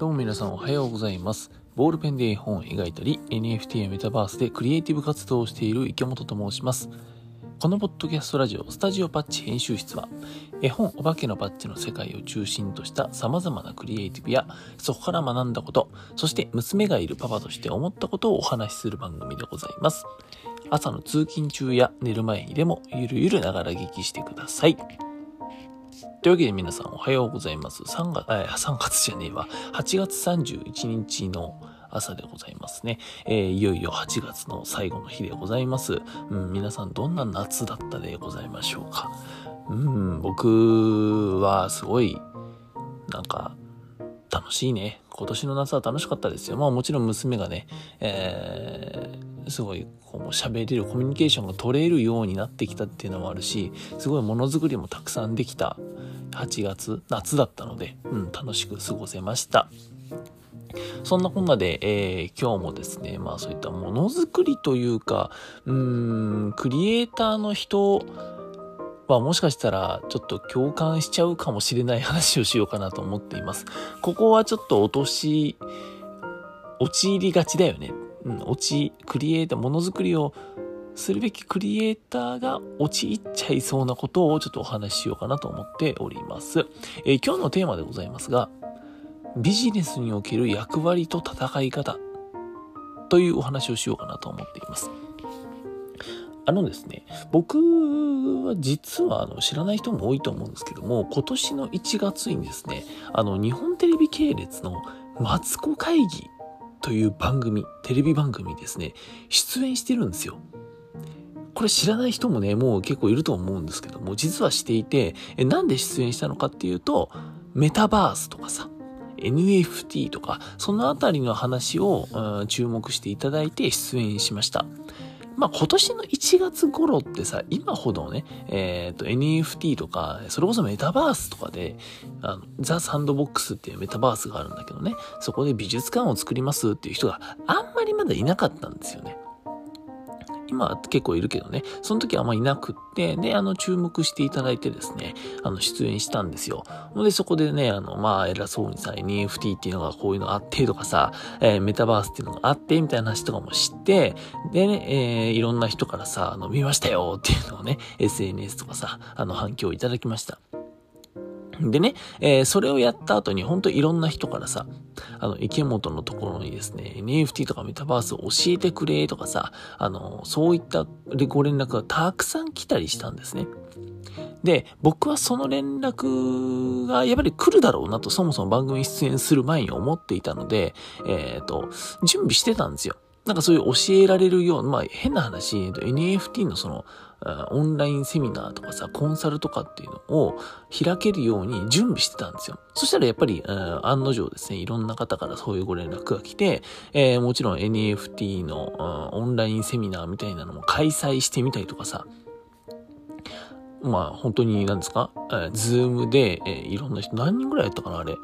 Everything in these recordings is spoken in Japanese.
どうも皆さんおはようございます。ボールペンで絵本を描いたり、NFT やメタバースでクリエイティブ活動をしている池本と申します。このポッドキャストラジオ、スタジオパッチ編集室は、絵本お化けのパッチの世界を中心とした様々なクリエイティブや、そこから学んだこと、そして娘がいるパパとして思ったことをお話しする番組でございます。朝の通勤中や寝る前にでもゆるゆるながら聞きしてください。というわけで皆さんおはようございます。3月、えー、3月じゃねえわ。8月31日の朝でございますね。えー、いよいよ8月の最後の日でございます。うん、皆さんどんな夏だったでございましょうか。うん、僕はすごい、なんか、楽しいね。今年の夏は楽しかったですよ。まあもちろん娘がね、えー、すごいこう喋れるコミュニケーションが取れるようになってきたっていうのもあるし、すごいものづくりもたくさんできた8月、夏だったので、うん、楽しく過ごせました。そんなこんなで、えー、今日もですね、まあそういったものづくりというか、うーん、クリエイターの人はもしかしたらちょっと共感しちゃうかもしれない話をしようかなと思っています。ここはちょっと落とし、陥りがちだよね。うん、落ち、クリエイター、ものづくりをするべきクリエイターが陥っちゃいそうなことをちょっとお話ししようかなと思っております。えー、今日のテーマでございますが、ビジネスにおける役割と戦い方というお話をしようかなと思っています。あのですね、僕は実はあの知らない人も多いと思うんですけども、今年の1月にですね、あの日本テレビ系列のマツコ会議という番組、テレビ番組ですね、出演してるんですよ。これ知らない人もね、もう結構いると思うんですけども、実はしていて、えなんで出演したのかっていうと、メタバースとかさ、NFT とか、そのあたりの話を、うん、注目していただいて出演しました。まあ今年の1月頃ってさ、今ほどね、えっ、ー、と NFT とか、それこそメタバースとかで、あの、ザ・サンドボックスっていうメタバースがあるんだけどね、そこで美術館を作りますっていう人があんまりまだいなかったんですよね。今結構いるけどね、その時はあんまいなくって、で、あの、注目していただいてですね、あの、出演したんですよ。で、そこでね、あの、まあ、偉そうにさ、NFT っていうのがこういうのあってとかさ、えー、メタバースっていうのがあってみたいな話とかも知って、でね、えー、いろんな人からさ、あの、見ましたよっていうのをね、SNS とかさ、あの、反響いただきました。でね、えー、それをやった後に本当いろんな人からさ、あの、池本のところにですね、NFT とかメタバースを教えてくれとかさ、あの、そういったご連絡がたくさん来たりしたんですね。で、僕はその連絡がやっぱり来るだろうなとそもそも番組出演する前に思っていたので、えっ、ー、と、準備してたんですよ。なんかそういう教えられるような、まあ変な話、NFT のその、オンラインセミナーとかさ、コンサルとかっていうのを開けるように準備してたんですよ。そしたらやっぱり、案の定ですね、いろんな方からそういうご連絡が来て、えー、もちろん NFT のオンラインセミナーみたいなのも開催してみたりとかさ、まあ本当に何ですか、えー、ズームで、えー、いろんな人、何人ぐらいやったかなあれ？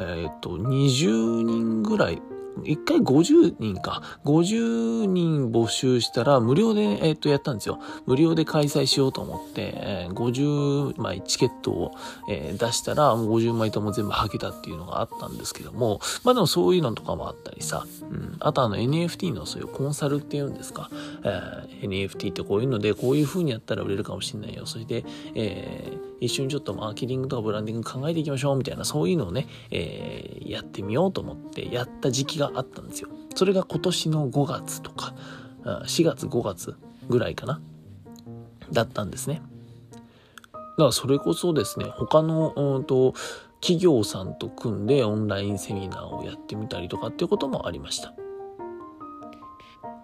えー、っと、20人ぐらい、一回50人か。50人募集したら無料で、えっ、と、やったんですよ。無料で開催しようと思って、えー、50枚チケットを、えー、出したら、もう50枚とも全部はけたっていうのがあったんですけども、まあでもそういうのとかもあったりさ、うん。あとあの NFT のそういうコンサルっていうんですか。えー、NFT ってこういうので、こういう風にやったら売れるかもしれないよ。それで、えー、一緒にちょっとマーケティングとかブランディング考えていきましょうみたいな、そういうのをね、えー、やってみようと思ってやった時期があったんですよ。それが今年の5月とか、4月5月ぐらいかなだったんですね。だからそれこそですね、他の、うんと、企業さんと組んでオンラインセミナーをやってみたりとかっていうこともありました。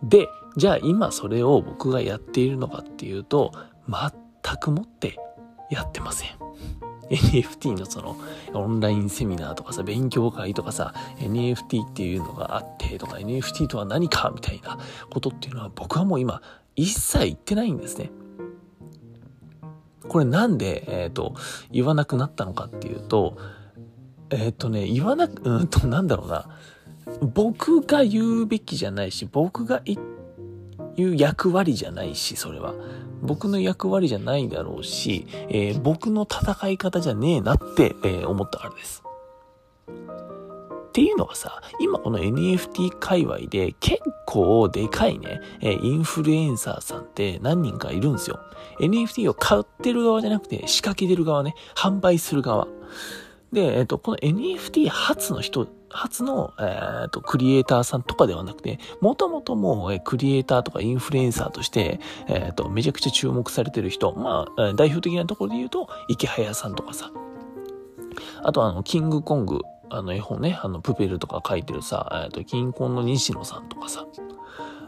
で、じゃあ今それを僕がやっているのかっていうと、全くもってやってません。NFT のそのオンラインセミナーとかさ、勉強会とかさ、NFT っていうのがあってとか、NFT とは何かみたいなことっていうのは僕はもう今一切言ってないんですね。これなんで、えっ、ー、と、言わなくなったのかっていうと、えっ、ー、とね、言わなく、うんと、なんだろうな。僕が言うべきじゃないし、僕が言っいう役割じゃないし、それは。僕の役割じゃないだろうし、えー、僕の戦い方じゃねえなって、えー、思ったからです。っていうのがさ、今この NFT 界隈で結構でかいね、えインフルエンサーさんって何人かいるんですよ。NFT を買ってる側じゃなくて仕掛けてる側ね、販売する側。で、えっ、と、この NFT 初の人、初の、えっ、と、クリエイターさんとかではなくて、もともともう、えクリエイターとかインフルエンサーとして、えっ、と、めちゃくちゃ注目されてる人、まあ、代表的なところで言うと、池早さんとかさ、あとあの、キングコング、あの絵本ね、あの、プペルとか書いてるさ、えっ、と、金婚の西野さんとかさ、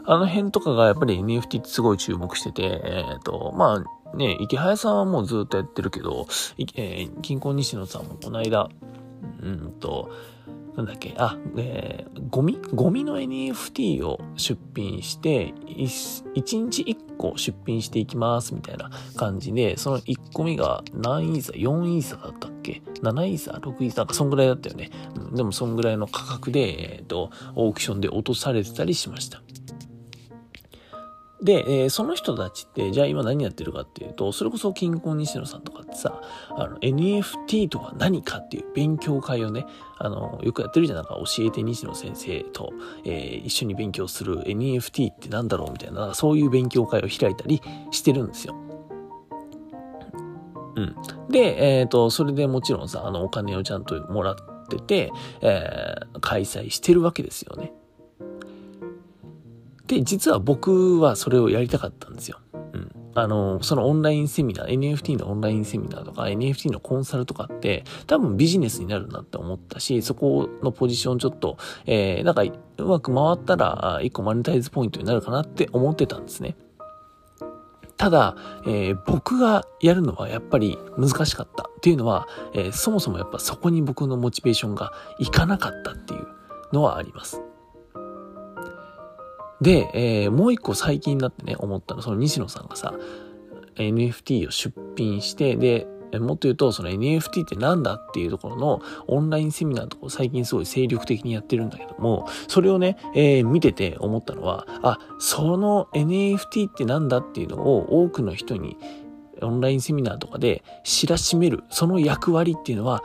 あの辺とかがやっぱり NFT ってすごい注目してて、えっ、と、まあ、ね、池早さんはもうずっとやってるけど、えー、金婚西野さんもこの間、うんと、なんだっけ、あ、えー、ゴミ？ゴミの NFT を出品して、1日1個出品していきますみたいな感じで、その1個目が何イーサ ?4 イーサだったっけ ?7 イーサ ?6 イーサなんかそんぐらいだったよね。うん、でもそんぐらいの価格で、えっ、ー、と、オークションで落とされてたりしました。で、えー、その人たちって、じゃあ今何やってるかっていうと、それこそ金婚西野さんとかってさ、あの、NFT とは何かっていう勉強会をね、あの、よくやってるじゃん。なんか教えて西野先生と、えー、一緒に勉強する NFT ってなんだろうみたいな、そういう勉強会を開いたりしてるんですよ。うん。で、えっ、ー、と、それでもちろんさ、あの、お金をちゃんともらってて、え、開催してるわけですよね。で、実は僕はそれをやりたかったんですよ。うん。あの、そのオンラインセミナー、NFT のオンラインセミナーとか NFT のコンサルとかって多分ビジネスになるなって思ったし、そこのポジションちょっと、えー、なんかうまく回ったら一個マネタイズポイントになるかなって思ってたんですね。ただ、えー、僕がやるのはやっぱり難しかったっていうのは、えー、そもそもやっぱそこに僕のモチベーションがいかなかったっていうのはあります。で、えー、もう一個最近になってね、思ったのその西野さんがさ、NFT を出品して、で、もっと言うと、その NFT ってなんだっていうところのオンラインセミナーとか最近すごい精力的にやってるんだけども、それをね、えー、見てて思ったのは、あ、その NFT ってなんだっていうのを多くの人にオンラインセミナーとかで知らしめる、その役割っていうのは、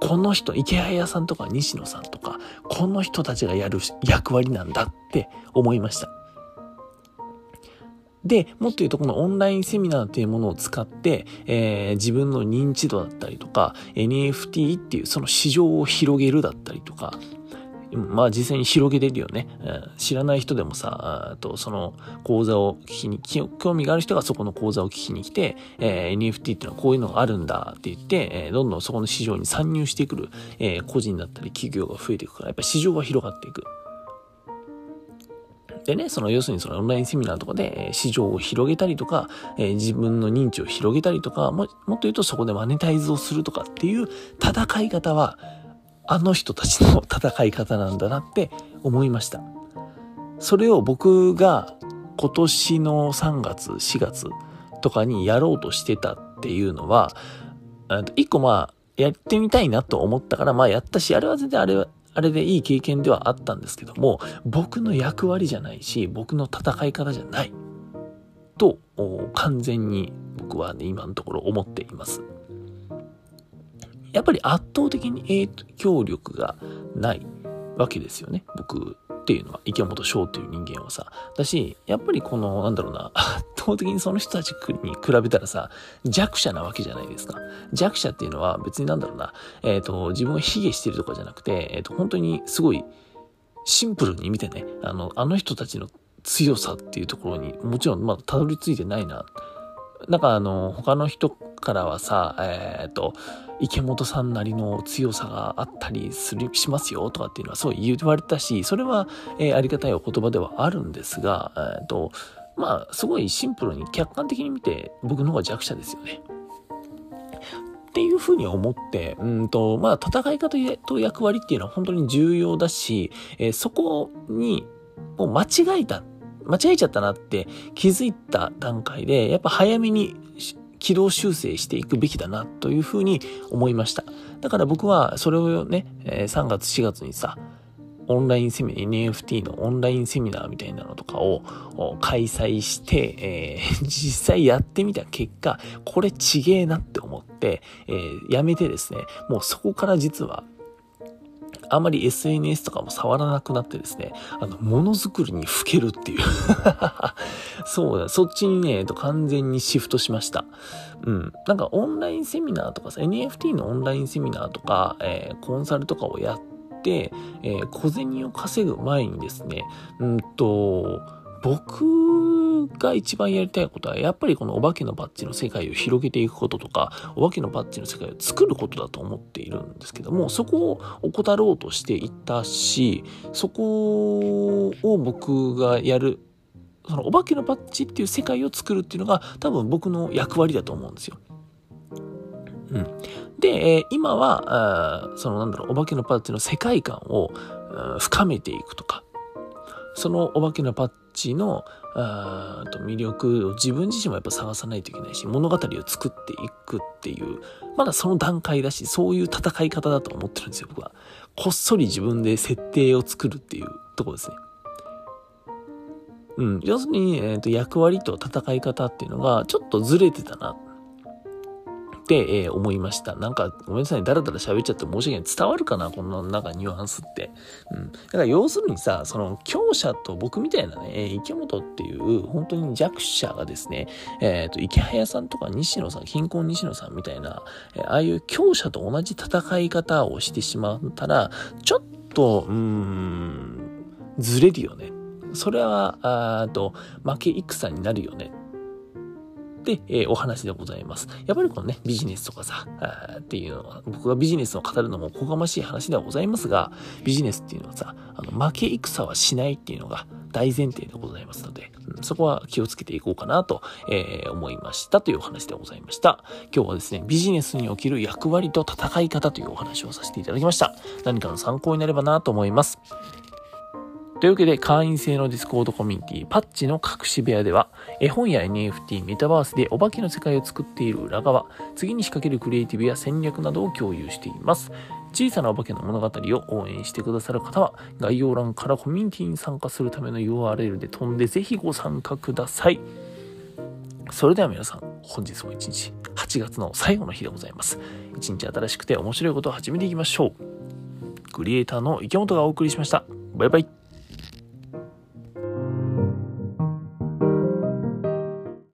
この人、池谷さんとか西野さんとか、この人たちがやる役割なんだって思いました。で、もっと言うとこのオンラインセミナーっていうものを使って、えー、自分の認知度だったりとか、NFT っていうその市場を広げるだったりとか、まあ実際に広げれるよね。知らない人でもさ、とその講座を聞きに、興味がある人がそこの講座を聞きに来て、えー、NFT ってのはこういうのがあるんだって言って、えー、どんどんそこの市場に参入してくる、えー、個人だったり企業が増えていくから、やっぱり市場が広がっていく。でね、その要するにそのオンラインセミナーとかで市場を広げたりとか、えー、自分の認知を広げたりとか、ももっと言うとそこでマネタイズをするとかっていう戦い方は、あの人たちの戦い方なんだなって思いました。それを僕が今年の3月、4月とかにやろうとしてたっていうのは、一個まあ、やってみたいなと思ったから、まあやったし、あれは全然あれ、あれでいい経験ではあったんですけども、僕の役割じゃないし、僕の戦い方じゃない。と、完全に僕はね、今のところ思っています。やっぱり圧倒的に影響力がないわけですよね。僕っていうのは、池本翔っていう人間はさ。だし、やっぱりこの、なんだろうな、圧倒的にその人たちに比べたらさ、弱者なわけじゃないですか。弱者っていうのは別になんだろうな、えっ、ー、と、自分を卑下してるとかじゃなくて、えっ、ー、と、本当にすごいシンプルに見てね、あの、あの人たちの強さっていうところにもちろんまだたどり着いてないな。なんかあの、他の人からはさ、えっ、ー、と、池本さんなりの強さがあったりする、しますよとかっていうのはそう言われたし、それは、えー、ありがたいお言葉ではあるんですが、えっ、ー、と、まあ、すごいシンプルに客観的に見て僕の方が弱者ですよね。っていうふうに思って、うんと、まあ、戦い方と役割っていうのは本当に重要だし、えー、そこに、もう間違えた、間違えちゃったなって気づいた段階で、やっぱ早めに軌道修正していくべきだなというふうに思いました。だから僕はそれをね、3月4月にさ、オンラインセミナー、NFT のオンラインセミナーみたいなのとかを開催して、えー、実際やってみた結果、これちげえなって思って、えー、やめてですね、もうそこから実は、あまり SNS とかも触らなくなってですね、あの、ものづくりにふけるっていう そうだ、そっちにね、えっと完全にシフトしました。うん。なんかオンラインセミナーとかさ、NFT のオンラインセミナーとか、えー、コンサルとかをやって、えー、小銭を稼ぐ前にですね、うんと、僕が一番やりたいことは、やっぱりこのお化けのバッジの世界を広げていくこととか、お化けのバッジの世界を作ることだと思っているんですけども、そこを怠ろうとしていたし、そこを僕がやる、そのお化けのバッジっていう世界を作るっていうのが多分僕の役割だと思うんですよ。うん。で、えー、今はあ、そのなんだろう、お化けのバッジの世界観を深めていくとか、そのお化けのパッチのあと魅力を自分自身もやっぱ探さないといけないし物語を作っていくっていうまだその段階だしそういう戦い方だと思ってるんですよ僕は。こっそり自分で設定を作るっていうところですね。うん、要するに、えーと役割と戦い方っていうのがちょっとずれてたなって、えー、思いました。なんか、ごめんなさい、だらだら喋っちゃって申し訳ない。伝わるかな？このなんかニュアンスって。うん。だから要するにさ、その強者と僕みたいなねえ、池本っていう本当に弱者がですね、えっ、ー、と、池早さんとか西野さん、貧困西野さんみたいな、え、ああいう強者と同じ戦い方をしてしまったら、ちょっと、うーん、ずれるよね。それは、あと、負け戦になるよね。で、えー、お話でございます。やっぱりこのね、ビジネスとかさ、あっていうのは、僕がビジネスを語るのもおこがましい話ではございますが、ビジネスっていうのはさ、あの負け戦はしないっていうのが大前提でございますので、うん、そこは気をつけていこうかなと、えー、思いましたというお話でございました。今日はですね、ビジネスにおける役割と戦い方というお話をさせていただきました。何かの参考になればなと思います。というわけで会員制の Discord コミュニティパッチの隠し部屋では絵本や NFT、メタバースでお化けの世界を作っている裏側、次に仕掛けるクリエイティブや戦略などを共有しています。小さなお化けの物語を応援してくださる方は概要欄からコミュニティに参加するための URL で飛んでぜひご参加ください。それでは皆さん、本日も一日、8月の最後の日でございます。一日新しくて面白いことを始めていきましょう。クリエイターの池本がお送りしました。バイバイ。